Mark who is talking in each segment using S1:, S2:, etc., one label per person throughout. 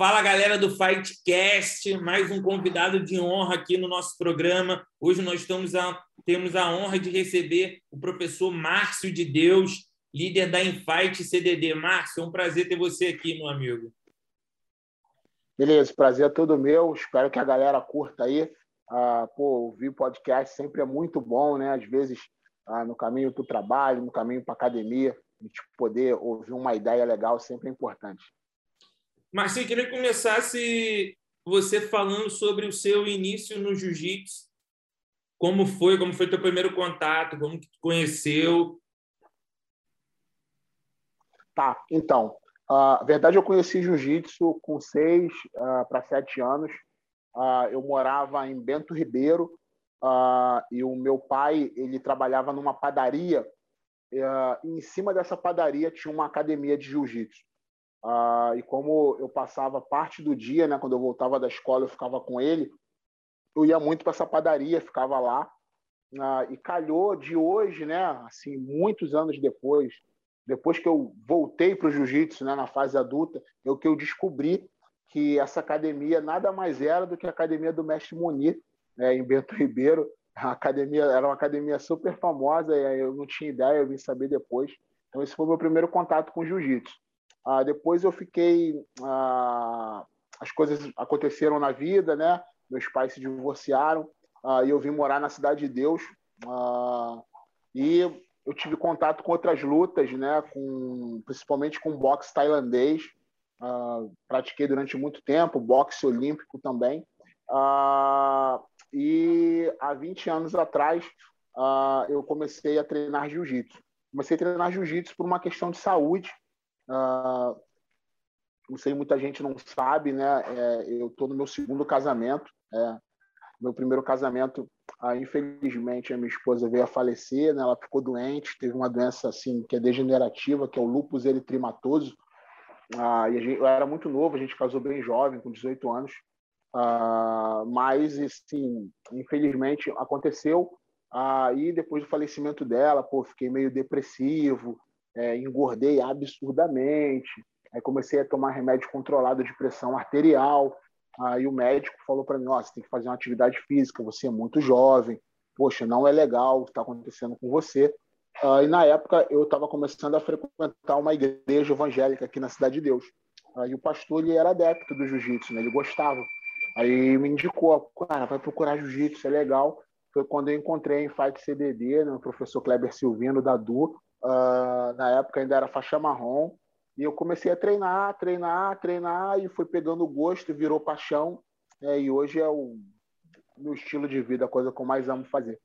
S1: Fala galera do Fightcast, mais um convidado de honra aqui no nosso programa. Hoje nós estamos a, temos a honra de receber o professor Márcio de Deus, líder da Infight CDD. Márcio, é um prazer ter você aqui, meu amigo.
S2: Beleza, prazer é todo meu. Espero que a galera curta aí. Ah, pô, ouvir podcast sempre é muito bom, né? Às vezes, ah, no caminho para o trabalho, no caminho para academia, a gente poder ouvir uma ideia legal sempre é importante.
S1: Marcinho, queria que começasse você falando sobre o seu início no jiu-jitsu. Como foi? Como foi teu primeiro contato? Como que conheceu?
S2: Tá, então. Uh, verdade, eu conheci jiu-jitsu com seis uh, para sete anos. Uh, eu morava em Bento Ribeiro e o meu pai ele trabalhava numa padaria. e em cima dessa padaria tinha uma academia de jiu-jitsu. Ah, e como eu passava parte do dia, né, quando eu voltava da escola, eu ficava com ele, eu ia muito para essa padaria, ficava lá. Ah, e calhou de hoje, né, assim, muitos anos depois, depois que eu voltei para o jiu-jitsu, né, na fase adulta, eu que eu descobri que essa academia nada mais era do que a academia do mestre Munir, né, em Bento Ribeiro. A academia era uma academia super famosa, eu não tinha ideia, eu vim saber depois. Então esse foi o meu primeiro contato com jiu-jitsu. Ah, depois eu fiquei. Ah, as coisas aconteceram na vida, né? Meus pais se divorciaram ah, e eu vim morar na Cidade de Deus. Ah, e eu tive contato com outras lutas, né? Com, principalmente com boxe tailandês. Ah, pratiquei durante muito tempo, boxe olímpico também. Ah, e há 20 anos atrás eu comecei a treinar jiu-jitsu. Comecei a treinar jiu-jitsu por uma questão de saúde Uh, não sei, muita gente não sabe, né? É, eu estou no meu segundo casamento. É, meu primeiro casamento, ah, infelizmente, a minha esposa veio a falecer, né? Ela ficou doente, teve uma doença assim que é degenerativa, que é o lúpus eritrimatoso. Ah, e gente, eu era muito novo, a gente casou bem jovem, com 18 anos. Ah, mas, assim, infelizmente, aconteceu. Ah, e depois do falecimento dela, pô, fiquei meio depressivo, é, engordei absurdamente, aí comecei a tomar remédio controlado de pressão arterial, aí o médico falou para mim, ó, você tem que fazer uma atividade física, você é muito jovem, poxa, não é legal o que está acontecendo com você. Uh, e na época eu estava começando a frequentar uma igreja evangélica aqui na Cidade de Deus. Uh, o pastor ele era adepto do jiu-jitsu, né? ele gostava. Aí me indicou, cara, vai procurar jiu-jitsu, é legal. Foi quando eu encontrei em Fight CDD, né, o professor Kleber Silvino da DU, Uh, na época ainda era faixa marrom. E eu comecei a treinar, treinar, treinar, e fui pegando gosto, virou paixão. É, e hoje é o meu estilo de vida, a coisa que eu mais amo fazer.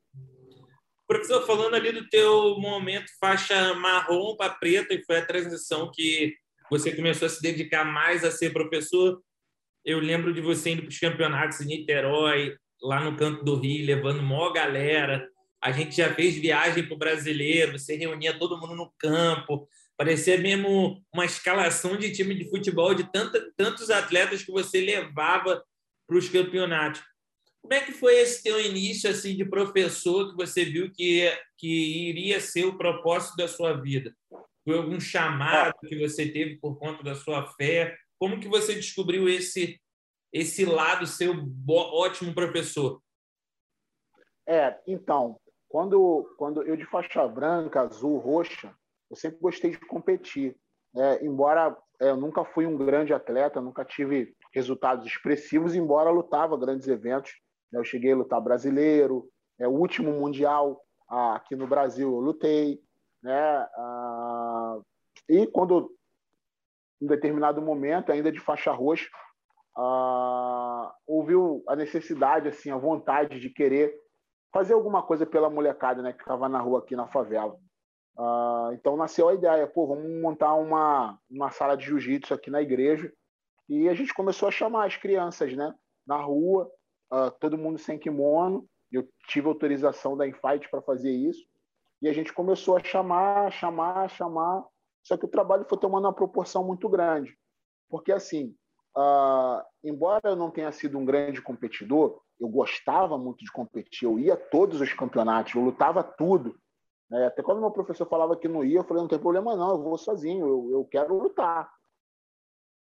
S1: Professor, falando ali do teu momento faixa marrom para preta, e foi a transição que você começou a se dedicar mais a ser professor. Eu lembro de você indo para os campeonatos em Niterói, lá no canto do Rio, levando maior galera, a gente já fez viagem para o brasileiro, você reunia todo mundo no campo, parecia mesmo uma escalação de time de futebol de tanta, tantos atletas que você levava para os campeonatos. Como é que foi esse teu início assim de professor que você viu que, que iria ser o propósito da sua vida? Foi algum chamado que você teve por conta da sua fé? Como que você descobriu esse esse lado seu ótimo professor?
S2: É, então, quando, quando eu de faixa branca, azul, roxa, eu sempre gostei de competir. É, embora é, eu nunca fui um grande atleta, nunca tive resultados expressivos, embora lutava grandes eventos. Né? Eu cheguei a lutar brasileiro, é, o último mundial aqui no Brasil eu lutei. Né? E quando, em determinado momento, ainda de faixa roxa, ouviu a necessidade, assim, a vontade de querer fazer alguma coisa pela molecada né, que estava na rua aqui na favela. Uh, então nasceu a ideia, pô, vamos montar uma, uma sala de jiu-jitsu aqui na igreja. E a gente começou a chamar as crianças né, na rua, uh, todo mundo sem kimono. Eu tive autorização da Infight para fazer isso. E a gente começou a chamar, chamar, chamar. Só que o trabalho foi tomando uma proporção muito grande. Porque, assim, uh, embora eu não tenha sido um grande competidor, eu gostava muito de competir, eu ia a todos os campeonatos, eu lutava tudo. Né? Até quando meu professor falava que não ia, eu falei, não tem problema não, eu vou sozinho, eu, eu quero lutar.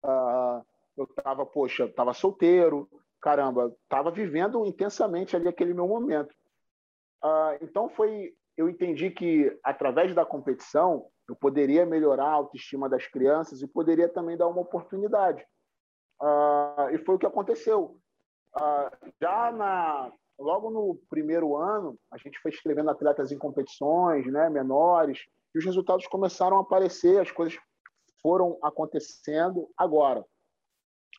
S2: Uh, eu estava, poxa, estava solteiro, caramba, estava vivendo intensamente ali aquele meu momento. Uh, então foi, eu entendi que através da competição eu poderia melhorar a autoestima das crianças e poderia também dar uma oportunidade. Uh, e foi o que aconteceu. Uh, já na, logo no primeiro ano, a gente foi escrevendo atletas em competições né, menores, e os resultados começaram a aparecer, as coisas foram acontecendo agora.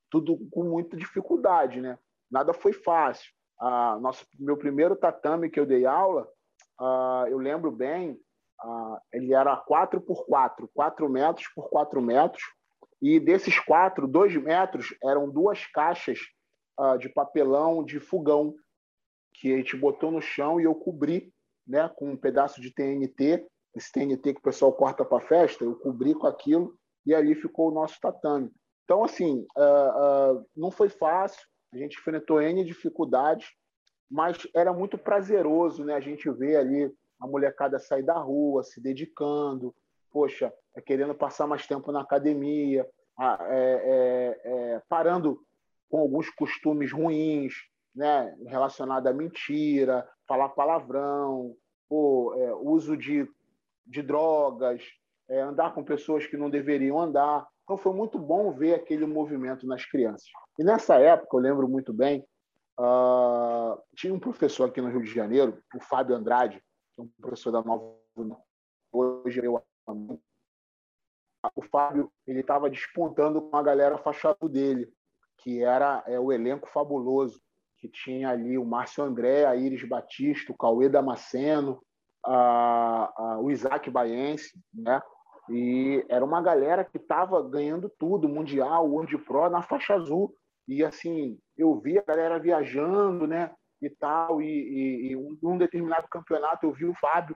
S2: Tudo com muita dificuldade, né? Nada foi fácil. Ah, nosso, meu primeiro tatame que eu dei aula, ah, eu lembro bem, ah, ele era 4 por 4, 4 metros por 4 metros, e desses quatro, dois metros eram duas caixas ah, de papelão de fogão que a gente botou no chão e eu cobri né, com um pedaço de TNT, esse TNT que o pessoal corta para festa, eu cobri com aquilo e ali ficou o nosso tatame. Então, assim, uh, uh, não foi fácil, a gente enfrentou N dificuldades, mas era muito prazeroso né, a gente ver ali a molecada sair da rua, se dedicando, poxa, é querendo passar mais tempo na academia, é, é, é, parando com alguns costumes ruins, né, relacionado à mentira, falar palavrão, pô, é, uso de, de drogas, andar com pessoas que não deveriam andar. Então foi muito bom ver aquele movimento nas crianças. E nessa época, eu lembro muito bem, uh, tinha um professor aqui no Rio de Janeiro, o Fábio Andrade, um professor da Nova hoje eu o Fábio ele estava despontando com a galera fachado dele, que era é, o elenco fabuloso, que tinha ali o Márcio André, a Iris Batista, o Cauê Damasceno, a, a, o Isaac Baense, né? E era uma galera que estava ganhando tudo, Mundial, World Pro, na faixa azul. E assim, eu vi a galera viajando, né? E tal. E, e, e um, determinado campeonato eu vi o Fábio.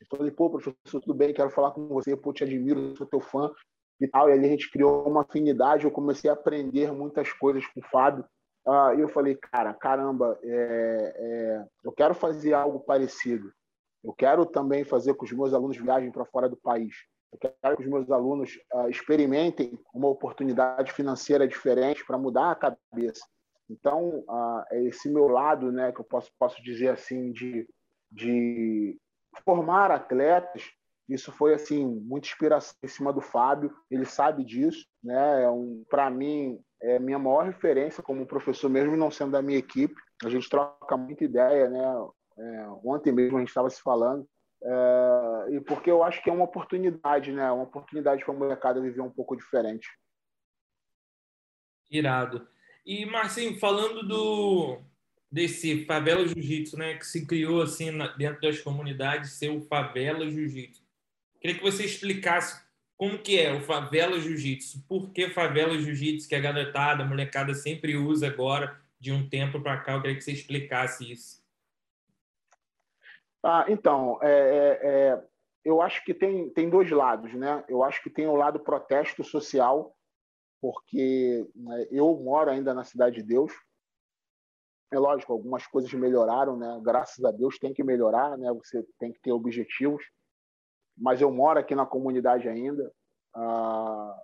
S2: Eu falei, pô, professor, tudo bem, quero falar com você, pô, te admiro, sou teu fã e tal. E ali a gente criou uma afinidade, eu comecei a aprender muitas coisas com o Fábio. Uh, e eu falei, cara, caramba, é, é, eu quero fazer algo parecido. Eu quero também fazer com os meus alunos viajem para fora do país. Eu quero que os meus alunos uh, experimentem uma oportunidade financeira diferente para mudar a cabeça. Então, uh, é esse meu lado, né, que eu posso, posso dizer assim, de, de formar atletas, isso foi assim muita inspiração em cima do Fábio. Ele sabe disso, né? É um, para mim, é minha maior referência como professor, mesmo não sendo da minha equipe. A gente troca muita ideia, né? É, ontem mesmo a gente estava se falando é, e porque eu acho que é uma oportunidade, né? Uma oportunidade para a molecada viver um pouco diferente.
S1: Irado. E, Marcinho, falando do desse Favela Jiu-Jitsu, né? Que se criou assim dentro das comunidades, ser o Favela Jiu-Jitsu. Queria que você explicasse como que é o Favela Jiu-Jitsu, por que Favela Jiu-Jitsu, que a garotada, a molecada sempre usa agora, de um tempo para cá. Eu queria que você explicasse isso.
S2: Ah, então, é, é, é, eu acho que tem, tem dois lados, né? Eu acho que tem o lado protesto social, porque né, eu moro ainda na Cidade de Deus. É lógico, algumas coisas melhoraram, né? Graças a Deus tem que melhorar, né? Você tem que ter objetivos. Mas eu moro aqui na comunidade ainda. Ah,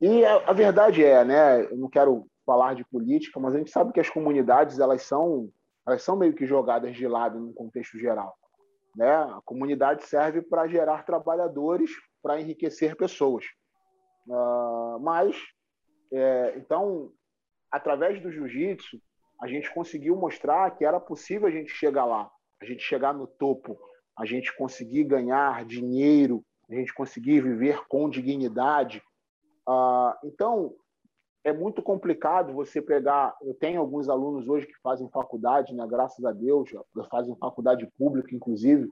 S2: e a, a verdade é, né? Eu não quero falar de política, mas a gente sabe que as comunidades elas são elas são meio que jogadas de lado no contexto geral. Né? A comunidade serve para gerar trabalhadores, para enriquecer pessoas. Uh, mas, é, então, através do jiu-jitsu, a gente conseguiu mostrar que era possível a gente chegar lá, a gente chegar no topo, a gente conseguir ganhar dinheiro, a gente conseguir viver com dignidade. Uh, então, é muito complicado você pegar. Eu tenho alguns alunos hoje que fazem faculdade, né? graças a Deus, fazem faculdade pública, inclusive.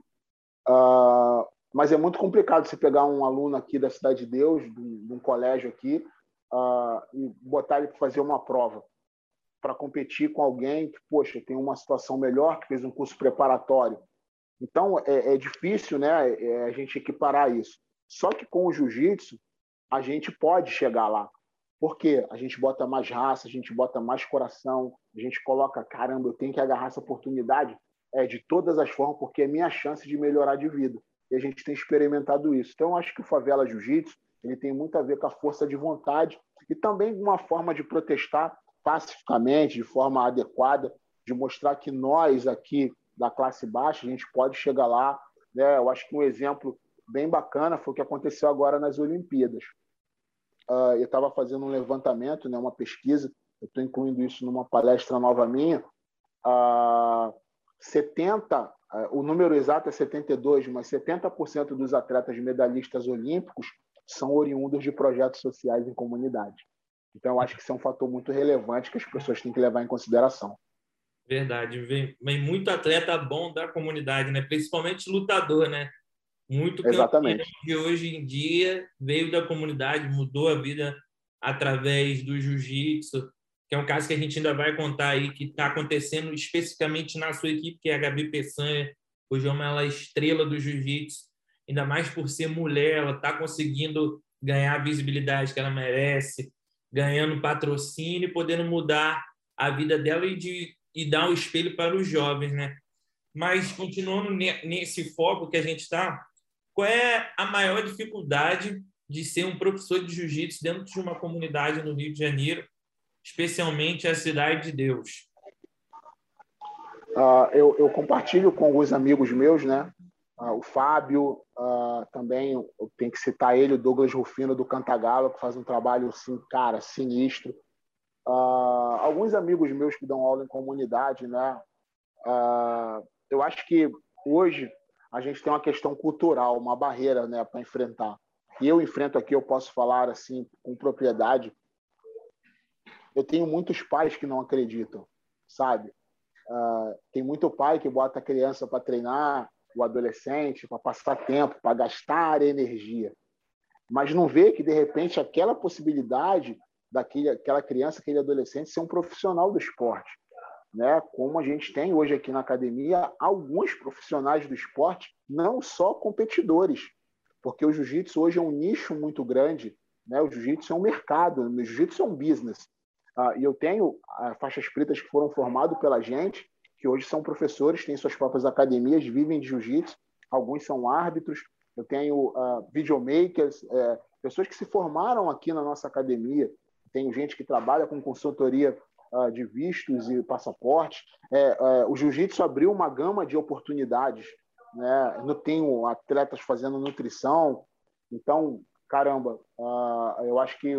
S2: Uh, mas é muito complicado você pegar um aluno aqui da Cidade de Deus, de, um colégio aqui, uh, e botar ele para fazer uma prova, para competir com alguém que, poxa, tem uma situação melhor, que fez um curso preparatório. Então, é, é difícil né, é a gente equiparar isso. Só que com o jiu-jitsu, a gente pode chegar lá. Porque a gente bota mais raça, a gente bota mais coração, a gente coloca, caramba, eu tenho que agarrar essa oportunidade é, de todas as formas, porque é minha chance de melhorar de vida. E a gente tem experimentado isso. Então, acho que o Favela Jiu-Jitsu ele tem muito a ver com a força de vontade e também uma forma de protestar pacificamente, de forma adequada, de mostrar que nós aqui da classe baixa, a gente pode chegar lá. Né? Eu acho que um exemplo bem bacana foi o que aconteceu agora nas Olimpíadas. Uh, eu estava fazendo um levantamento, né, uma pesquisa, eu estou incluindo isso numa palestra nova minha. Uh, 70, uh, o número exato é 72, mas 70% dos atletas medalhistas olímpicos são oriundos de projetos sociais em comunidade. Então, eu acho que isso é um fator muito relevante que as pessoas têm que levar em consideração.
S1: Verdade. Vem, vem muito atleta bom da comunidade, né? principalmente lutador, né? Muito
S2: Exatamente.
S1: que hoje em dia veio da comunidade, mudou a vida através do jiu-jitsu, que é um caso que a gente ainda vai contar aí, que está acontecendo especificamente na sua equipe, que é a Gabi Peçanha. Hoje é uma estrela do jiu-jitsu, ainda mais por ser mulher, ela está conseguindo ganhar a visibilidade que ela merece, ganhando patrocínio, podendo mudar a vida dela e, de, e dar um espelho para os jovens, né? Mas continuando nesse foco que a gente está, qual é a maior dificuldade de ser um professor de jiu-jitsu dentro de uma comunidade no Rio de Janeiro, especialmente a Cidade de Deus?
S2: Uh, eu, eu, compartilho com alguns amigos meus, né? Uh, o Fábio, uh, também tenho que citar ele, o Douglas Rufino do Cantagalo, que faz um trabalho, assim, cara, sinistro. alguns amigos meus que dão aula em comunidade, né? eu acho que hoje a gente tem uma questão cultural, uma barreira né, para enfrentar. E eu enfrento aqui, eu posso falar assim com propriedade. Eu tenho muitos pais que não acreditam, sabe? Uh, tem muito pai que bota a criança para treinar, o adolescente, para passar tempo, para gastar energia. Mas não vê que, de repente, aquela possibilidade daquele, aquela criança, aquele adolescente ser um profissional do esporte né? Como a gente tem hoje aqui na academia alguns profissionais do esporte, não só competidores, porque o jiu-jitsu hoje é um nicho muito grande, né? O jiu-jitsu é um mercado, o jiu-jitsu é um business. Ah, e eu tenho ah, faixas pretas que foram formados pela gente, que hoje são professores, têm suas próprias academias, vivem de jiu-jitsu, alguns são árbitros. Eu tenho ah, videomakers, é, pessoas que se formaram aqui na nossa academia. Tenho gente que trabalha com consultoria uh, de vistos e passaportes. É, é, o jiu-jitsu abriu uma gama de oportunidades. Né? Tenho atletas fazendo nutrição. Então, caramba, uh, eu acho que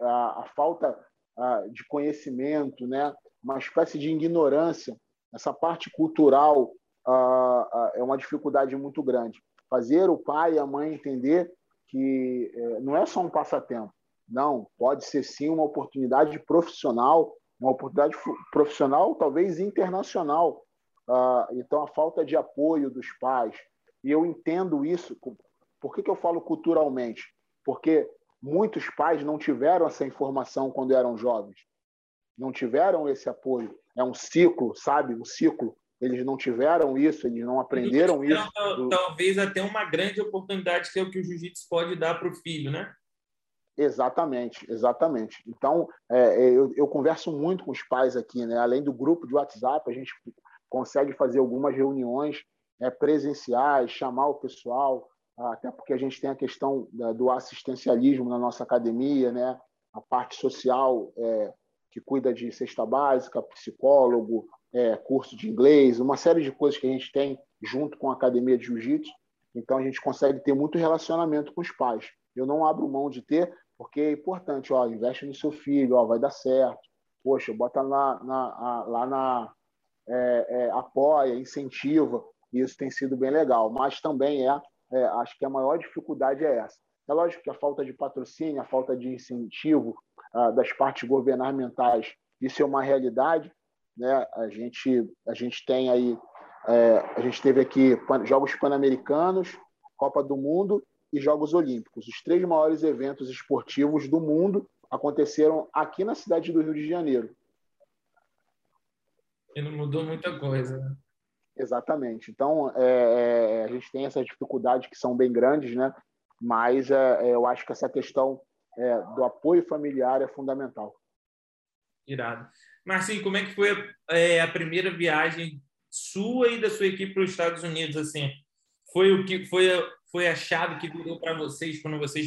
S2: a, falta uh, de conhecimento, né? uma espécie de ignorância, essa parte cultural é uma dificuldade muito grande. Fazer o pai e a mãe entender que eh, não é só um passatempo, não, pode ser sim uma oportunidade profissional uma oportunidade profissional, talvez internacional. Uh, então, a falta de apoio dos pais. E eu entendo isso. Por que, que eu falo culturalmente? Porque muitos pais não tiveram essa informação quando eram jovens. Não tiveram esse apoio. É um ciclo, sabe? Um ciclo. Eles não tiveram isso, eles não aprenderam eles isso.
S1: Talvez até uma grande oportunidade que é o que o jiu-jitsu pode dar para o filho, né?
S2: Exatamente, exatamente. Então, é, é, eu, eu, converso muito com os pais aqui, né? Além do grupo de WhatsApp, a gente consegue fazer algumas reuniões é, presenciais, chamar o pessoal, até porque a gente tem a questão do assistencialismo na nossa academia, né? A parte social é, que cuida de cesta básica, psicólogo, é, curso de inglês, uma série de coisas que a gente tem junto com a academia de jiu-jitsu. Então, a gente consegue ter muito relacionamento com os pais. Eu não abro mão de ter, porque é importante, ó, investe no seu filho, ó, vai dar certo. Poxa, bota lá na, lá na é, é, apoia, incentiva. Isso tem sido bem legal. Mas também é, é, acho que a maior dificuldade é essa. É lógico que a falta de patrocínio, a falta de incentivo ah, das partes governamentais, isso é uma realidade. Né? A gente a gente tem aí é, a gente teve aqui Jogos Pan-Americanos, Copa do Mundo e Jogos Olímpicos. Os três maiores eventos esportivos do mundo aconteceram aqui na cidade do Rio de Janeiro.
S1: E não mudou muita coisa. Né?
S2: Exatamente. Então, é, é, a gente tem essas dificuldades que são bem grandes, né? Mas é, é eu acho que essa questão é, do apoio familiar é fundamental.
S1: Irado. Marcinho, como é que foi é, a primeira viagem sua e da sua equipe para os Estados Unidos? Assim, foi o que foi foi a chave que virou para vocês quando vocês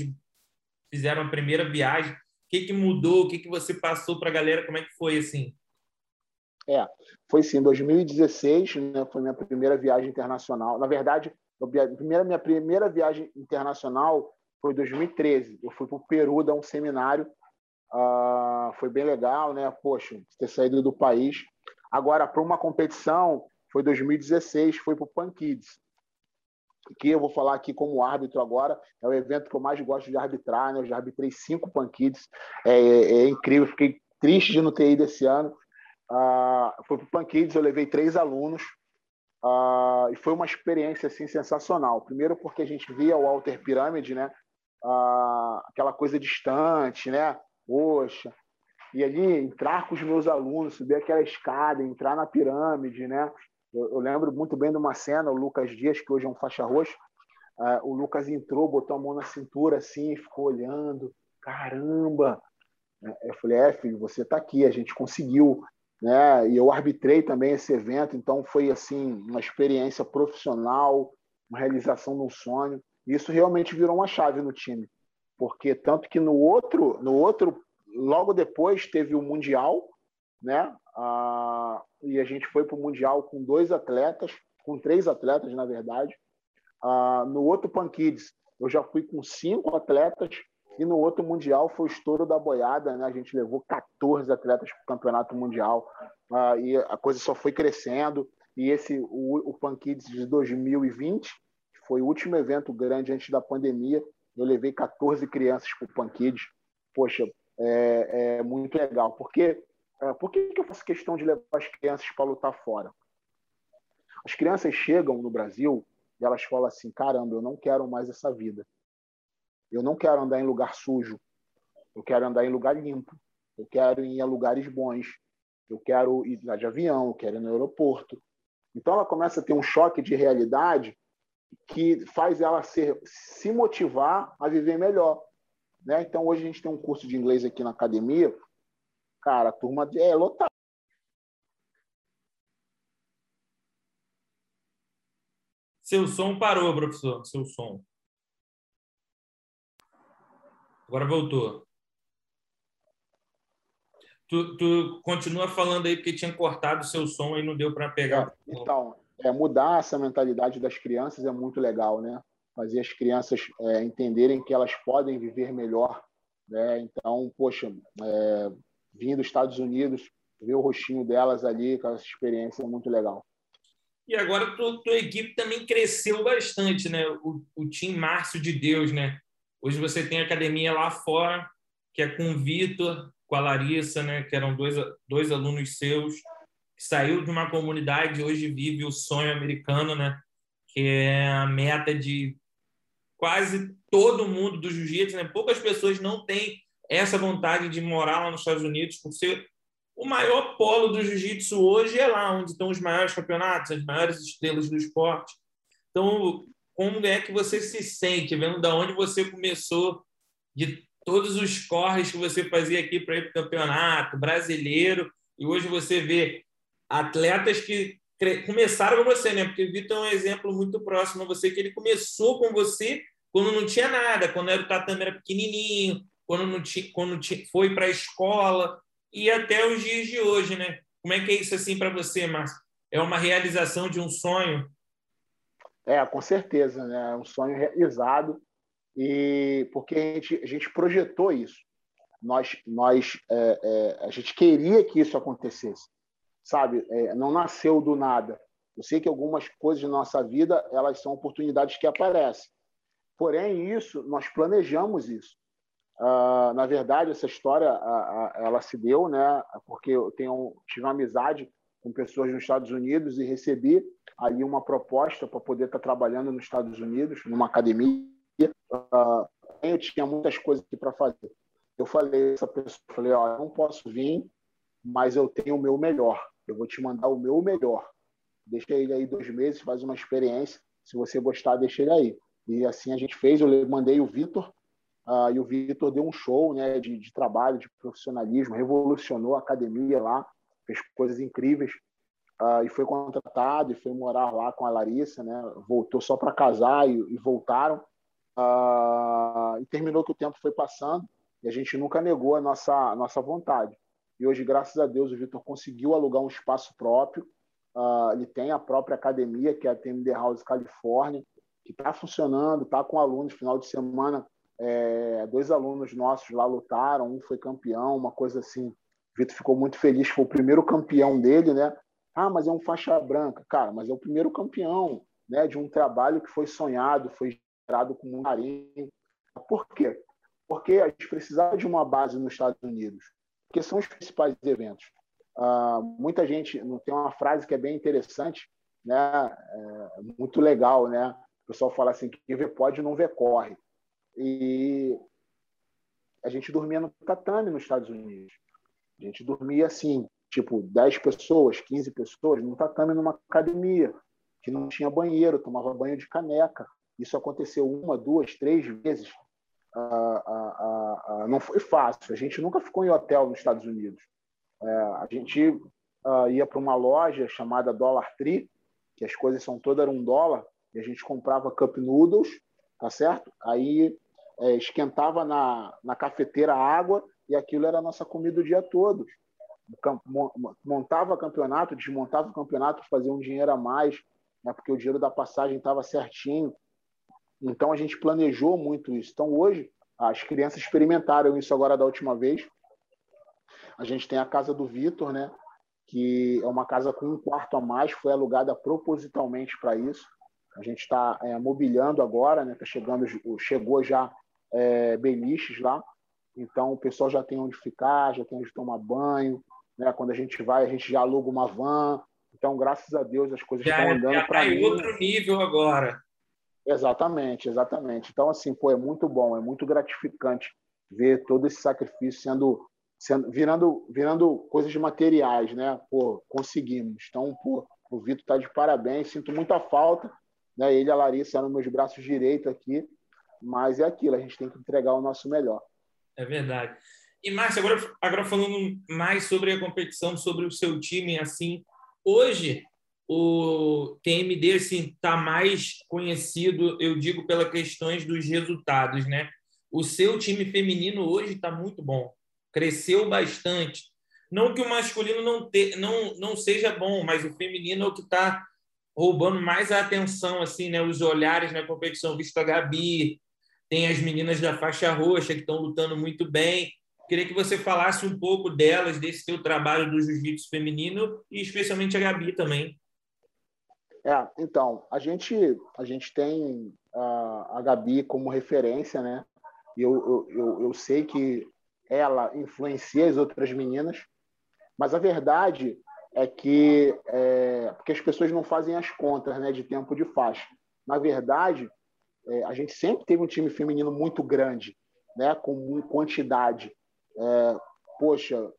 S1: fizeram a primeira viagem. O que, que mudou? O que, que você passou para a galera? Como é que foi assim?
S2: É, foi sim, 2016, né, foi minha primeira viagem internacional. Na verdade, a primeira, minha primeira viagem internacional foi 2013. Eu fui para o Peru dar um seminário. Uh, foi bem legal, né? Poxa, ter saído do país. Agora, para uma competição, foi 2016, foi para o Pan Kids. Que eu vou falar aqui como árbitro agora, é o evento que eu mais gosto de arbitrar, né? Eu já arbitrei cinco Pan Kids, é, é, é incrível, fiquei triste de não ter ido esse ano. Uh, foi para o Pan Kids, eu levei três alunos, uh, e foi uma experiência assim, sensacional. Primeiro porque a gente via o Alter Pirâmide, né? Uh, aquela coisa distante, né? Poxa, e ali entrar com os meus alunos, subir aquela escada, entrar na pirâmide, né? Eu, eu, lembro muito bem de uma cena, o Lucas Dias, que hoje é um faixa roxa, uh, o Lucas entrou, botou a mão na cintura assim, ficou olhando, caramba! Eu falei, é, filho, você está aqui, a gente conseguiu, né? E eu arbitrei também esse evento, então foi assim uma experiência profissional, uma realização de um sonho. Isso realmente virou uma chave no time, porque tanto que no outro, no outro, logo depois teve o mundial, né? Ah, e a gente foi para o Mundial com dois atletas, com três atletas, na verdade. Ah, no outro Pan Kids, eu já fui com cinco atletas, e no outro Mundial foi o estouro da boiada, né? A gente levou 14 atletas para o Campeonato Mundial, ah, e a coisa só foi crescendo. E esse, o, o Pan Kids de 2020, que foi o último evento grande antes da pandemia, eu levei 14 crianças para o Pan Kids. Poxa, é, é muito legal, porque é, por que, eu faço questão de levar as crianças para lutar fora? As crianças chegam no Brasil e elas falam assim: caramba, eu não quero mais essa vida. Eu não quero andar em lugar sujo. Eu quero andar em lugar limpo. Eu quero ir a lugares bons. Eu quero ir de avião, eu quero ir no aeroporto. Então ela começa a ter um choque de realidade que faz ela ser, se motivar a viver melhor. Né? Então hoje a gente tem um curso de inglês aqui na academia Cara, a turma é lotada.
S1: Seu som parou, professor. Seu som. Agora voltou. Tu, tu continua falando aí porque tinha cortado o seu som e não deu para pegar.
S2: É, então, é, mudar essa mentalidade das crianças é muito legal, né? Fazer as crianças é, entenderem que elas podem viver melhor. Né? Então, poxa, é, vim dos Estados Unidos, ver o rostinho delas ali, com essa experiência muito legal.
S1: E agora tua, tua equipe também cresceu bastante, né? O, o time Márcio de Deus, né? Hoje você tem academia lá fora, que é com o Vitor, com a Larissa, né? Que eram dois, dois alunos seus, que saiu de uma comunidade e hoje vive o sonho americano, né? Que é a meta de quase todo mundo do jiu-jitsu, né? Poucas pessoas não têm essa vontade de morar lá nos Estados Unidos, por ser o maior polo do jiu-jitsu hoje é lá onde estão os maiores campeonatos, as maiores estrelas do esporte. Então, como é que você se sente vendo da onde você começou, de todos os corres que você fazia aqui para ir para o campeonato brasileiro, e hoje você vê atletas que começaram com você, né? Porque o Vitor é um exemplo muito próximo a você, que ele começou com você quando não tinha nada, quando era, o tatame era pequenininho, quando, não tinha, quando foi para a escola e até os dias de hoje, né? Como é que é isso assim para você, Márcio? É uma realização de um sonho?
S2: É, com certeza, né? É um sonho realizado e porque a gente, a gente projetou isso. Nós, nós é, é, a gente queria que isso acontecesse, sabe? É, não nasceu do nada. Eu sei que algumas coisas na nossa vida elas são oportunidades que aparecem. Porém, isso nós planejamos isso. Uh, na verdade, essa história uh, ela se deu, né? Porque eu tenho, tive uma amizade com pessoas nos Estados Unidos e recebi ali uma proposta para poder estar trabalhando nos Estados Unidos, numa academia. eu tinha muitas coisas aqui para fazer. Eu falei essa pessoa, falei, ó, eu não posso vir, mas eu tenho o meu melhor. Eu vou te mandar o meu melhor. Deixa ele aí dois meses, faz uma experiência. Se você gostar, deixa ele aí. E assim a gente fez. Eu mandei o Vitor Uh, e o Vitor deu um show né, de, de, trabalho, de profissionalismo, revolucionou a academia lá, fez coisas incríveis. Uh, e foi contratado e foi morar lá com a Larissa, né? Voltou só para casar e, e, voltaram. Uh, e terminou que o tempo foi passando e a gente nunca negou a nossa, a nossa vontade. E hoje, graças a Deus, o Vitor conseguiu alugar um espaço próprio. Uh, ele tem a própria academia, que é a TMD House Califórnia, que está funcionando, está com alunos. Final de semana, é, dois alunos nossos lá lutaram, um foi campeão, uma coisa assim. O Vitor ficou muito feliz, foi o primeiro campeão dele, né? Ah, mas é um faixa branca. Cara, mas é o primeiro campeão né, de um trabalho que foi sonhado, foi gerado com muito carinho. Por quê? Porque a gente precisava de uma base nos Estados Unidos, porque são os principais eventos. Uh, muita gente tem uma frase que é bem interessante, né? É muito legal, né? O pessoal fala assim: quem vê pode, não vê corre. E a gente dormia no tatame nos Estados Unidos. A gente dormia assim, tipo 10 pessoas, 15 pessoas, num tatame numa academia, que não tinha banheiro, tomava banho de caneca. Isso aconteceu uma, duas, três vezes. Ah, ah, ah, não foi fácil. A gente nunca ficou em hotel nos Estados Unidos. É, a gente ia para uma loja chamada Dollar Tree, que as coisas são todas um dólar, e a gente comprava cup noodles, tá certo? Aí é, esquentava na, na cafeteira água e aquilo era a nossa comida o dia todo. Montava campeonato, desmontava o campeonato, fazia um dinheiro a mais, né, porque o dinheiro da passagem estava certinho. Então a gente planejou muito isso. Então hoje as crianças experimentaram isso agora da última vez. A gente tem a casa do Vitor, né? Que é uma casa com um quarto a mais, foi alugada propositalmente para isso. A gente está é, mobiliando agora, né? Tá chegando, chegou já é, beliches lá. Então o pessoal já tem onde ficar, já tem onde tomar banho. Né? Quando a gente vai, a gente já aluga uma van. Então, graças a Deus, as coisas já, estão é, andando para tá
S1: mim. outro nível agora.
S2: Exatamente, exatamente. Então, assim, pô, é muito bom, é muito gratificante ver todo esse sacrifício sendo, sendo virando, virando coisas materiais, né? Pô, conseguimos. Então, pô, o Vitor está de parabéns, sinto muita falta, né? Ele e a Larissa eram meus braços direitos aqui, mas é aquilo, a gente tem que entregar o nosso melhor.
S1: É verdade. E, Márcio, agora, agora falando mais sobre a competição, sobre o seu time, assim, hoje o TMD assim está mais conhecido, eu digo, pelas questões dos resultados, né? O seu time feminino hoje está muito bom, cresceu bastante. Não que o masculino não, te, não, não seja bom, mas o feminino é o que está roubando mais a atenção, assim, né? Os olhares na competição, visto a Gabi, tem as meninas da faixa roxa que estão lutando muito bem. Queria que você falasse um pouco delas, desse seu trabalho do jiu-jitsu feminino e especialmente a Gabi também.
S2: É, então, a gente, a gente tem a, a Gabi como referência, né? E eu, eu, eu sei que ela influencia as outras meninas, mas a verdade é que é, porque as pessoas não fazem as contas né, de tempo de faixa. Na verdade, é, a gente sempre teve um time feminino muito grande, né, com quantidade. É, poxa,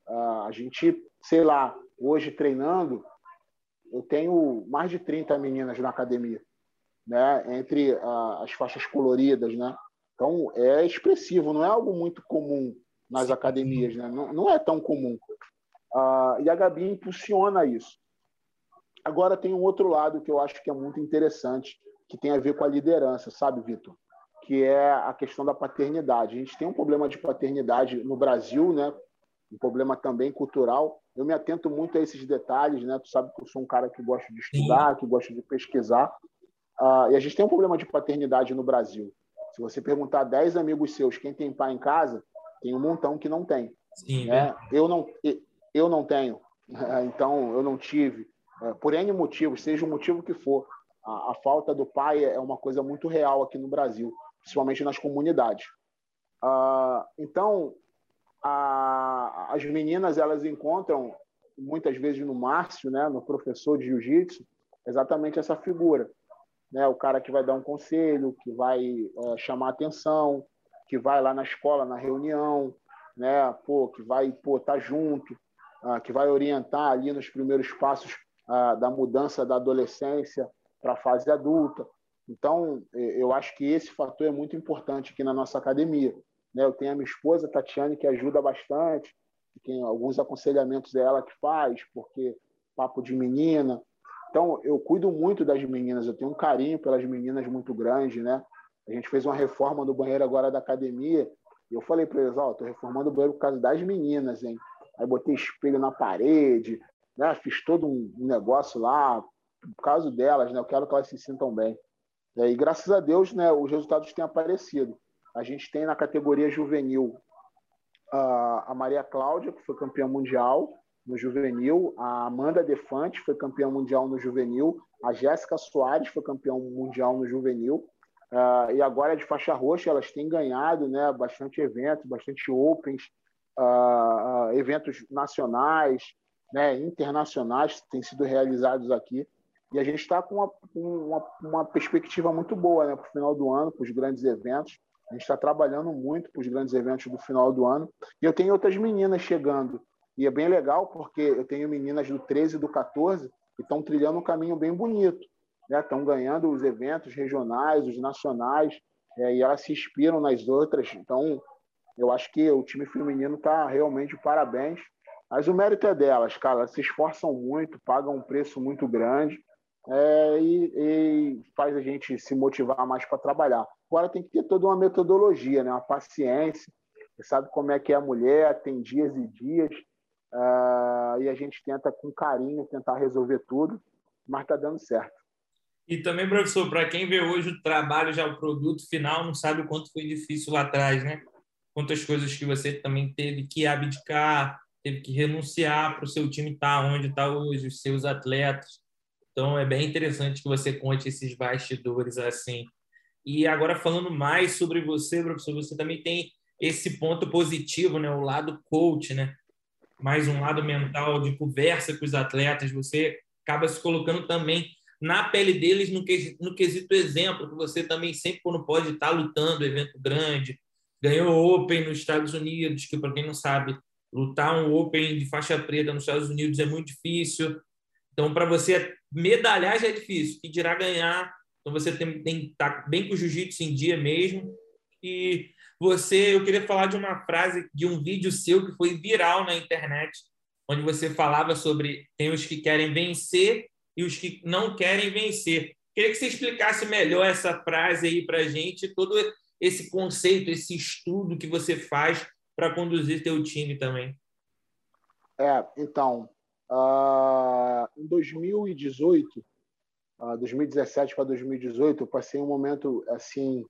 S2: a gente, sei lá, hoje treinando, eu tenho mais de 30 meninas na academia, né? entre uh, as faixas coloridas. Né? Então, é expressivo, não é algo muito comum nas academias, né? não, não é tão comum. Uh, e a Gabi impulsiona isso. Agora, tem um outro lado que eu acho que é muito interessante, que tem a ver com a liderança, sabe, Vitor? Que é a questão da paternidade. A gente tem um problema de paternidade no Brasil, né? um problema também cultural. Eu me atento muito a esses detalhes, né? Tu sabe que eu sou um cara que gosta de estudar, Sim. que gosta de pesquisar. Uh, e a gente tem um problema de paternidade no Brasil. Se você perguntar a 10 amigos seus quem tem pai em casa, tem um montão que não tem. Sim, né? Eu não eu não tenho. Então, eu não tive. É, por N motivos, seja o motivo que for, a, a falta do pai é uma coisa muito real aqui no Brasil, principalmente nas comunidades. Uh, então, a, as meninas elas encontram muitas vezes no Márcio, né, no professor de jiu-jitsu, exatamente essa figura, né, o cara que vai dar um conselho, que vai é, chamar atenção, que vai lá na escola, na reunião, né, pô, que vai pô, tá junto, uh, que vai orientar ali nos primeiros passos uh, da mudança da adolescência para a fase adulta. Então, eu acho que esse fator é muito importante aqui na nossa academia. Né? Eu tenho a minha esposa, Tatiane, que ajuda bastante, tem alguns aconselhamentos dela que faz, porque papo de menina. Então, eu cuido muito das meninas, eu tenho um carinho pelas meninas muito grande, né? A gente fez uma reforma no banheiro agora da academia. E eu falei para eles: Ó, oh, reformando o banheiro por causa das meninas, hein? Aí botei espelho na parede, né? Fiz todo um negócio lá, por causa delas, né? Eu quero que elas se sintam bem. E graças a Deus, né, os resultados têm aparecido. A gente tem na categoria juvenil a Maria Cláudia, que foi campeã mundial no juvenil, a Amanda Defante foi campeã mundial no juvenil, a Jéssica Soares foi campeã mundial no juvenil, uh, e agora de faixa roxa elas têm ganhado né, bastante eventos, bastante opens, uh, uh, eventos nacionais, né, internacionais que têm sido realizados aqui. E a gente está com uma, uma, uma, perspectiva muito boa né, para o final do ano, para os grandes eventos. A gente está trabalhando muito para os grandes eventos do final do ano. E eu tenho outras meninas chegando. E é bem legal, porque eu tenho meninas do 13 e do 14 que estão trilhando um caminho bem bonito. Né? Estão ganhando os eventos regionais, os nacionais, é, e elas se inspiram nas outras. Então, eu acho que o time feminino está realmente parabéns. Mas o mérito é delas, cara. Elas se esforçam muito, pagam um preço muito grande é, e, e, faz a gente se motivar mais para trabalhar. Agora tem que ter toda uma metodologia, né? uma paciência. Você sabe como é que é a mulher, tem dias e dias, uh, e a gente tenta com carinho tentar resolver tudo, mas está dando certo.
S1: E também, professor, para quem vê hoje o trabalho, já o produto final, não sabe o quanto foi difícil lá atrás, né? Quantas coisas que você também teve que abdicar, teve que renunciar para o seu time estar tá onde está hoje, os seus atletas. Então, é bem interessante que você conte esses bastidores assim. E agora falando mais sobre você, professor, você também tem esse ponto positivo, né? O lado coach, né? Mais um lado mental de conversa com os atletas. Você acaba se colocando também na pele deles no quesito, no quesito exemplo, que você também sempre quando pode estar lutando evento grande, ganhou Open nos Estados Unidos, que para quem não sabe, lutar um Open de faixa preta nos Estados Unidos é muito difícil. Então, para você medalhar já é difícil, que dirá ganhar então você tem, tem que estar bem com o jiu-jitsu em dia mesmo. E você, eu queria falar de uma frase de um vídeo seu que foi viral na internet, onde você falava sobre tem os que querem vencer e os que não querem vencer. Queria que você explicasse melhor essa frase aí para a gente, todo esse conceito, esse estudo que você faz para conduzir teu time também.
S2: É, então, uh, em 2018 2017 para 2018, eu passei um momento assim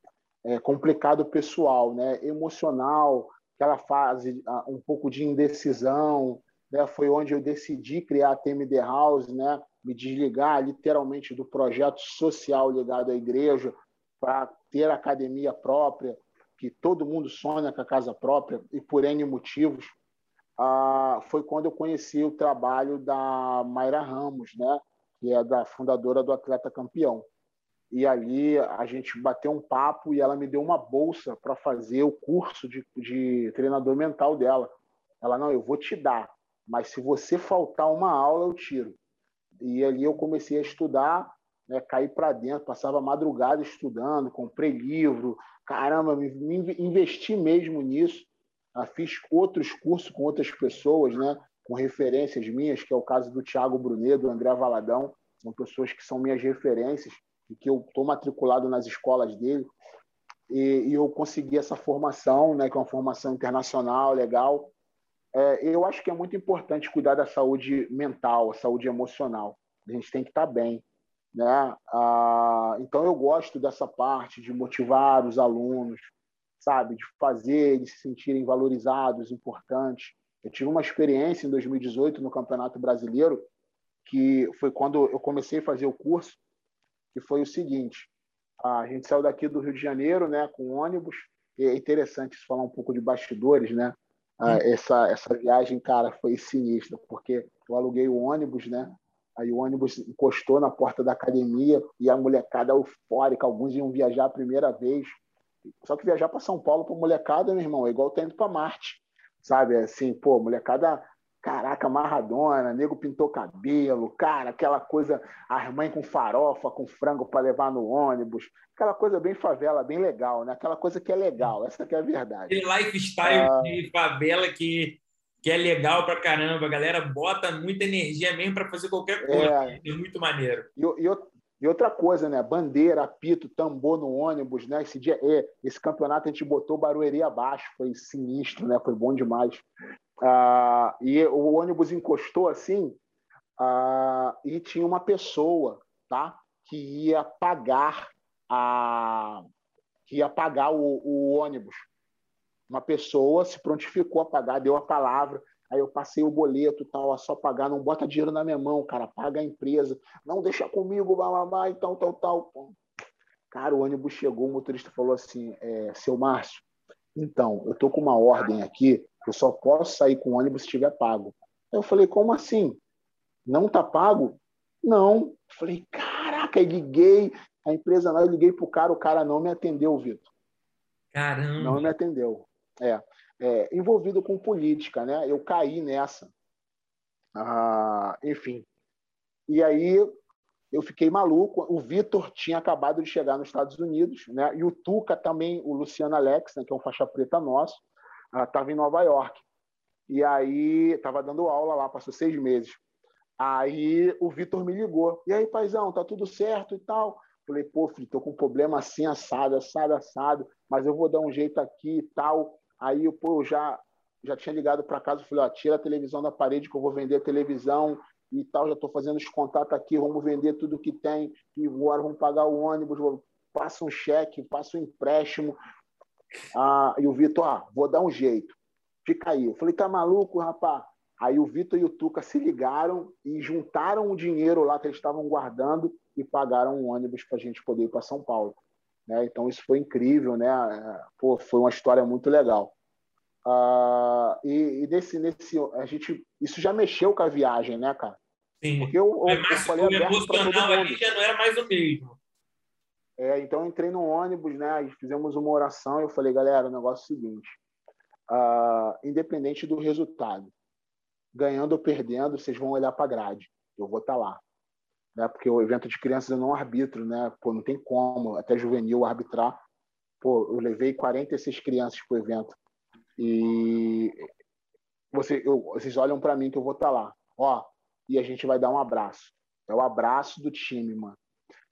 S2: é, complicado pessoal, né, emocional, aquela fase um pouco de indecisão, né, foi onde eu decidi criar a TMD House, né, me desligar literalmente do projeto social ligado à igreja para ter academia própria, que todo mundo sonha com a casa própria e por N motivos. Ah, foi quando eu conheci o trabalho da Mayra Ramos, né? que é da fundadora do Atleta Campeão. E ali a gente bateu um papo e ela me deu uma bolsa para fazer o curso de, de treinador mental dela. Ela, não, eu vou te dar, mas se você faltar uma aula, eu tiro. E ali eu comecei a estudar, né, cair para dentro, passava madrugada estudando, comprei livro, caramba, me, me investi mesmo nisso. Ah, fiz outros cursos com outras pessoas, né? com referências minhas, que é o caso do Tiago Brunet, do André Valadão, são pessoas que são minhas referências e que eu estou matriculado nas escolas dele. E, e, eu consegui essa formação, né, que é uma formação internacional, legal. É, eu acho que é muito importante cuidar da saúde mental, a saúde emocional. A gente tem que estar tá bem. Né? Ah, então, eu gosto dessa parte de motivar os alunos, sabe? De fazer eles se sentirem valorizados, importantes. Eu tive uma experiência em 2018 no Campeonato Brasileiro, que foi quando eu comecei a fazer o curso, que foi o seguinte: a gente saiu daqui do Rio de Janeiro, né, com ônibus. E é interessante falar um pouco de bastidores, né? Ah, essa essa viagem, cara, foi sinistra, porque eu aluguei o ônibus, né? Aí o ônibus encostou na porta da academia e a molecada eufórica, alguns iam viajar a primeira vez. Só que viajar para São Paulo para molecada, meu irmão, é igual tá indo para Marte sabe? Assim, pô, molecada, caraca, marradona, nego pintou cabelo, cara, aquela coisa, as mães com farofa, com frango para levar no ônibus, aquela coisa bem favela, bem legal, né? Aquela coisa que é legal, essa que é a verdade.
S1: Aquele lifestyle ah... de favela que, que é legal pra caramba, a galera bota muita energia mesmo para fazer qualquer coisa, é, é muito maneiro.
S2: E, e, E outra coisa, né? Bandeira, apito, tambor no ônibus, né? Esse dia, é, esse campeonato a gente botou Barueri abaixo, foi sinistro, né? Foi bom demais. Ah, e o ônibus encostou assim, ah, e tinha uma pessoa, tá? Que ia pagar a, que ia pagar o, o ônibus. Uma pessoa se prontificou a pagar, deu a palavra. Aí eu passei o boleto, tal, a só pagar, não bota dinheiro na minha mão, cara, paga a empresa, não deixa comigo, blá, e tal, tal, tal. Cara, o ônibus chegou, o motorista falou assim, é, seu Márcio, então, eu tô com uma ordem aqui, eu só posso sair com o ônibus se tiver pago. Aí eu falei, como assim? Não tá pago? Não. Eu falei, caraca, aí liguei, a empresa não, eu liguei pro cara, o cara não me atendeu, Vitor.
S1: Caramba.
S2: Não me atendeu. É é, envolvido com política, né? Eu caí nessa. Ah, enfim. E aí eu fiquei maluco. O Vitor tinha acabado de chegar nos Estados Unidos, né? E o Tuca também, o Luciano Alex, né, que é um faixa preta nosso, estava ah, em Nova York. E aí estava dando aula lá, passou seis meses. Aí o Vitor me ligou. E aí, paizão, tá tudo certo e tal? Falei, pô, filho, tô com um problema assim, assado, assado, assado, mas eu vou dar um jeito aqui e tal. Aí pô, eu já, já tinha ligado para casa, falei, ó, tira a televisão da parede que eu vou vender a televisão e tal, já estou fazendo os contatos aqui, vamos vender tudo que tem, e agora vamos pagar o ônibus, passa um cheque, passa um empréstimo. Ah, e o Vitor, ah, vou dar um jeito, fica aí. Eu falei, tá maluco, rapaz? Aí o Vitor e o Tuca se ligaram e juntaram o dinheiro lá que eles estavam guardando e pagaram um ônibus para a gente poder ir para São Paulo. Né? Então isso foi incrível, né? Pô, foi uma história muito legal. Uh, e, e nesse, nesse, a gente, isso já mexeu com a viagem, né, cara?
S1: Sim. Porque eu, eu, eu falei o emocional ali já não era mais o mesmo.
S2: É, então eu entrei no ônibus, né? Fizemos uma oração e eu falei, galera, o negócio é o seguinte: uh, independente do resultado, ganhando ou perdendo, vocês vão olhar para a grade. Eu vou estar tá lá né? Porque o evento de crianças eu não arbitro, né? Pô, não tem como, até juvenil arbitrar. Pô, eu levei 46 crianças para o evento e você, eu, vocês olham para mim que eu vou estar tá lá, ó, e a gente vai dar um abraço. É o abraço do time, mano.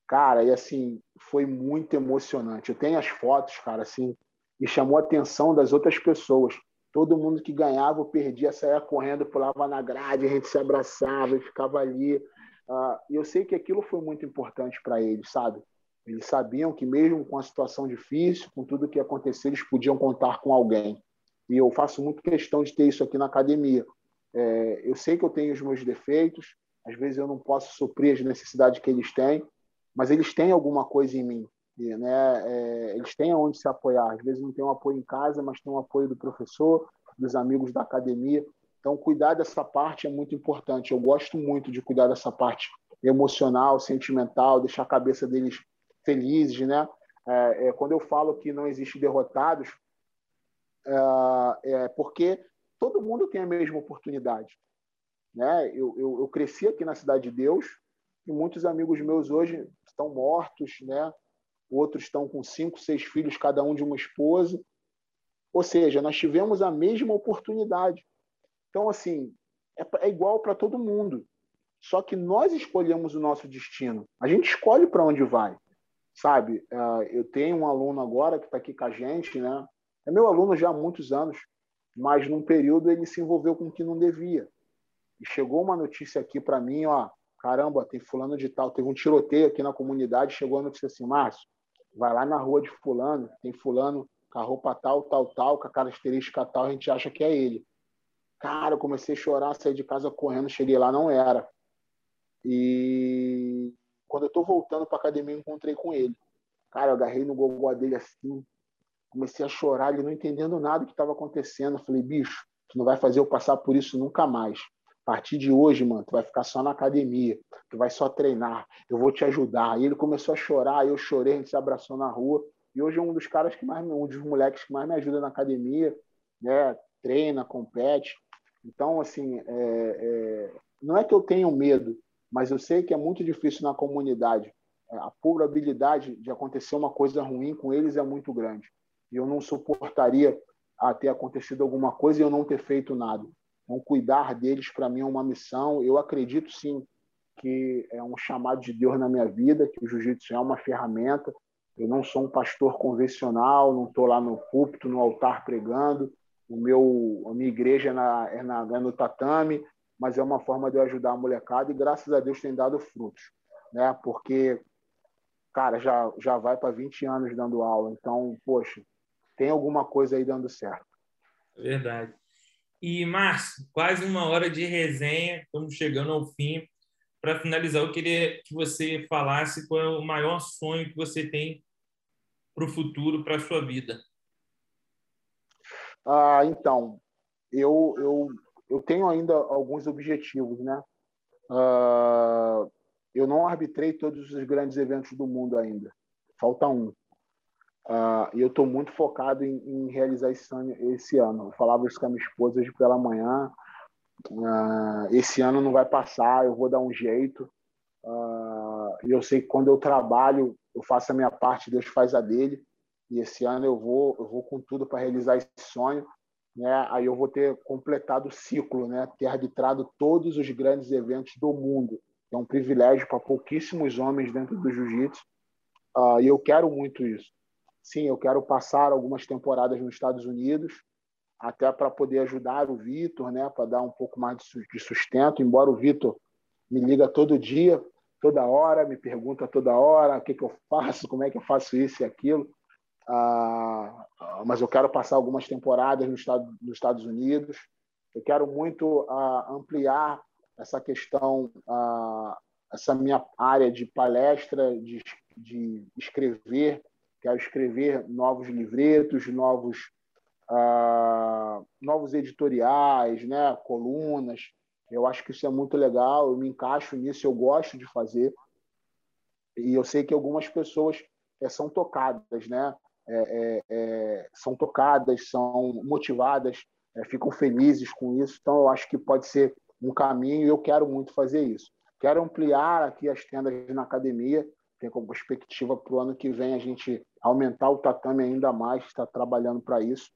S2: Cara, e assim, foi muito emocionante. Eu tenho as fotos, cara, assim, e chamou a atenção das outras pessoas. Todo mundo que ganhava ou perdia saía correndo, pulava na grade, a gente se abraçava e ficava ali. Uh, e eu sei que aquilo foi muito importante para eles, sabe? Eles sabiam que mesmo com a situação difícil, com tudo que aconteceu, eles podiam contar com alguém. E eu faço muito questão de ter isso aqui na academia. É, eu sei que eu tenho os meus defeitos, às vezes eu não posso suprir as necessidades que eles têm, mas eles têm alguma coisa em mim. Né? É, eles têm aonde se apoiar. Às vezes não tem um apoio em casa, mas tem um apoio do professor, dos amigos da academia. Então, cuidar dessa parte é muito importante. Eu gosto muito de cuidar dessa parte emocional, sentimental, deixar a cabeça deles felizes, né? É, é, quando eu falo que não existe derrotados, é, é, porque todo mundo tem a mesma oportunidade, né? Eu, eu, eu cresci aqui na cidade de Deus e muitos amigos meus hoje estão mortos, né? Outros estão com cinco, seis filhos, cada um de uma esposa. Ou seja, nós tivemos a mesma oportunidade. Então, assim, é, é igual para todo mundo. Só que nós escolhemos o nosso destino. A gente escolhe para onde vai, sabe? Uh, eu tenho um aluno agora que está aqui com a gente, né? É meu aluno já há muitos anos, mas num período ele se envolveu com o que não devia. E chegou uma notícia aqui para mim, ó, caramba, tem fulano de tal, teve um tiroteio aqui na comunidade, chegou a notícia assim, Márcio, vai lá na rua de fulano, tem fulano com a roupa tal, tal, tal, com a característica tal, a gente acha que é ele. Cara, eu comecei a chorar, saí de casa correndo, cheguei lá, não era. E quando eu tô voltando para academia, encontrei com ele. Cara, eu agarrei no gogó dele assim, comecei a chorar, ele não entendendo nada do que estava acontecendo. Eu falei, bicho, tu não vai fazer eu passar por isso nunca mais. A partir de hoje, mano, tu vai ficar só na academia, tu vai só treinar, eu vou te ajudar. E ele começou a chorar, eu chorei, a gente se abraçou na rua. E hoje é um dos caras que mais, um dos moleques que mais me ajuda na academia, né? Treina, compete. Então, assim, é, é, não é que eu tenho medo, mas eu sei que é muito difícil na comunidade. É, a probabilidade de acontecer uma coisa ruim com eles é muito grande. E eu não suportaria a ter acontecido alguma coisa e eu não ter feito nada. Então, cuidar deles, para mim, é uma missão. Eu acredito, sim, que é um chamado de Deus na minha vida, que o jiu-jitsu é uma ferramenta. Eu não sou um pastor convencional, não estou lá no púlpito, no altar pregando. O meu, a minha igreja é, na, é, na, é no tatame, mas é uma forma de eu ajudar a molecada e graças a Deus tem dado frutos, né? Porque, cara, já, já vai para 20 anos dando aula, então, poxa, tem alguma coisa aí dando certo.
S1: É verdade. E, Márcio, quase uma hora de resenha, estamos chegando ao fim. Para finalizar, eu queria que você falasse qual é o maior sonho que você tem para o futuro, para a sua vida.
S2: Ah, então, eu, eu, eu tenho ainda alguns objetivos, né? Ah, eu não arbitrei todos os grandes eventos do mundo ainda. Falta um. Uh, e eu estou muito focado em, em, realizar esse ano. Eu falava isso com a minha esposa hoje pela manhã. Uh, esse ano não vai passar, eu vou dar um jeito. Uh, e eu sei que quando eu trabalho, eu faço a minha parte, Deus faz a dele. E esse ano eu vou, eu vou com tudo para realizar esse sonho. Né? Aí eu vou ter completado o ciclo, né? ter arbitrado todos os grandes eventos do mundo. É um privilégio para pouquíssimos homens dentro do jiu-jitsu. e eu quero muito isso sim, eu quero passar algumas temporadas nos Estados Unidos, até para poder ajudar o Vitor, né, para dar um pouco mais de sustento, embora o Vitor me liga todo dia, toda hora, me pergunta toda hora o que, que eu faço, como é que eu faço isso e aquilo. Ah, mas eu quero passar algumas temporadas no estado, nos Estados Unidos. Eu quero muito ah, ampliar essa questão, ah, essa minha área de palestra, de, de escrever quero escrever novos livretos, novos, uh, novos editoriais, né, colunas. Eu acho que isso é muito legal, eu me encaixo nisso, eu gosto de fazer. E eu sei que algumas pessoas é, são tocadas, né? É, é, é são tocadas, são motivadas, é, ficam felizes com isso. Então, eu acho que pode ser um caminho e eu quero muito fazer isso. Quero ampliar aqui as tendas na academia, tem como perspectiva para o ano que vem a gente aumentar o tatame ainda mais, está trabalhando para isso.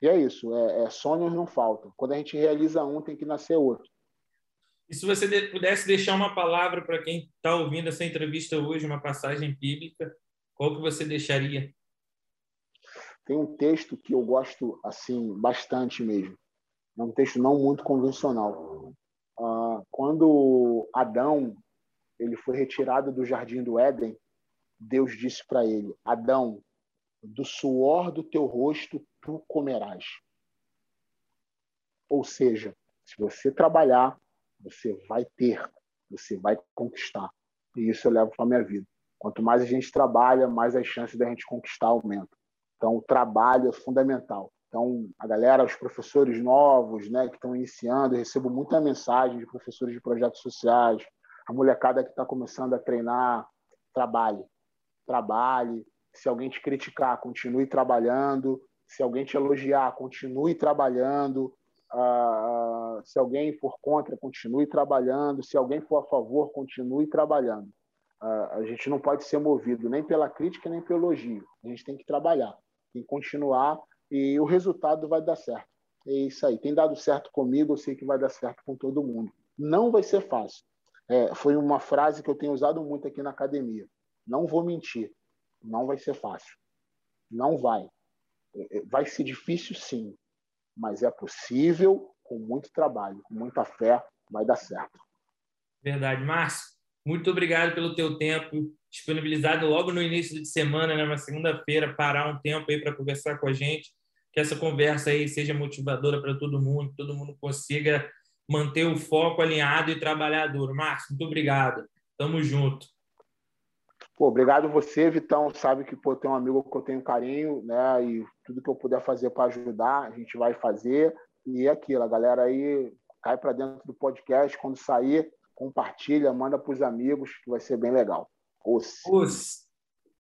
S2: E é isso, é, é, sonhos não faltam. Quando a gente realiza um, tem que nascer outro.
S1: E se você pudesse deixar uma palavra para quem está ouvindo essa entrevista hoje, uma passagem bíblica, qual que você deixaria?
S2: Tem um texto que eu gosto assim bastante mesmo. É um texto não muito convencional. Ah, quando Adão ele foi retirado do jardim do Éden, Deus disse para ele: Adão, do suor do teu rosto tu comerás. Ou seja, se você trabalhar, você vai ter, você vai conquistar. E isso eu levo para minha vida. Quanto mais a gente trabalha, mais as chances da gente conquistar aumentam. Então, o trabalho é fundamental. Então, a galera, os professores novos, né, que estão iniciando, eu recebo muita mensagem de professores de projetos sociais, a molecada que está começando a treinar, trabalhe. Trabalhe. Se alguém te criticar, continue trabalhando. Se alguém te elogiar, continue trabalhando. Uh, se alguém for contra, continue trabalhando. Se alguém for a favor, continue trabalhando. Uh, a gente não pode ser movido nem pela crítica nem pelo elogio. A gente tem que trabalhar, tem que continuar e o resultado vai dar certo. É isso aí. Tem dado certo comigo, eu sei que vai dar certo com todo mundo. Não vai ser fácil é, foi uma frase que eu tenho usado muito aqui na academia. Não vou mentir, não vai ser fácil. Não vai. É, vai ser difícil, sim, mas é possível com muito trabalho, com muita fé, vai dar certo.
S1: Verdade, Márcio. Muito obrigado pelo teu tempo disponibilizado logo no início de semana, né, na segunda-feira, parar um tempo aí para conversar com a gente, que essa conversa aí seja motivadora para todo mundo, que todo mundo consiga manter o foco alinhado e trabalhador. Márcio, muito obrigado. Tamo junto.
S2: Pô, obrigado você, Vitão. Sabe que pô, tem um amigo que eu tenho carinho, né? E tudo que eu puder fazer para ajudar, a gente vai fazer. E é aquilo, a galera aí cai para dentro do podcast. Quando sair, compartilha, manda para os amigos, que vai ser bem legal.
S1: Os. Os.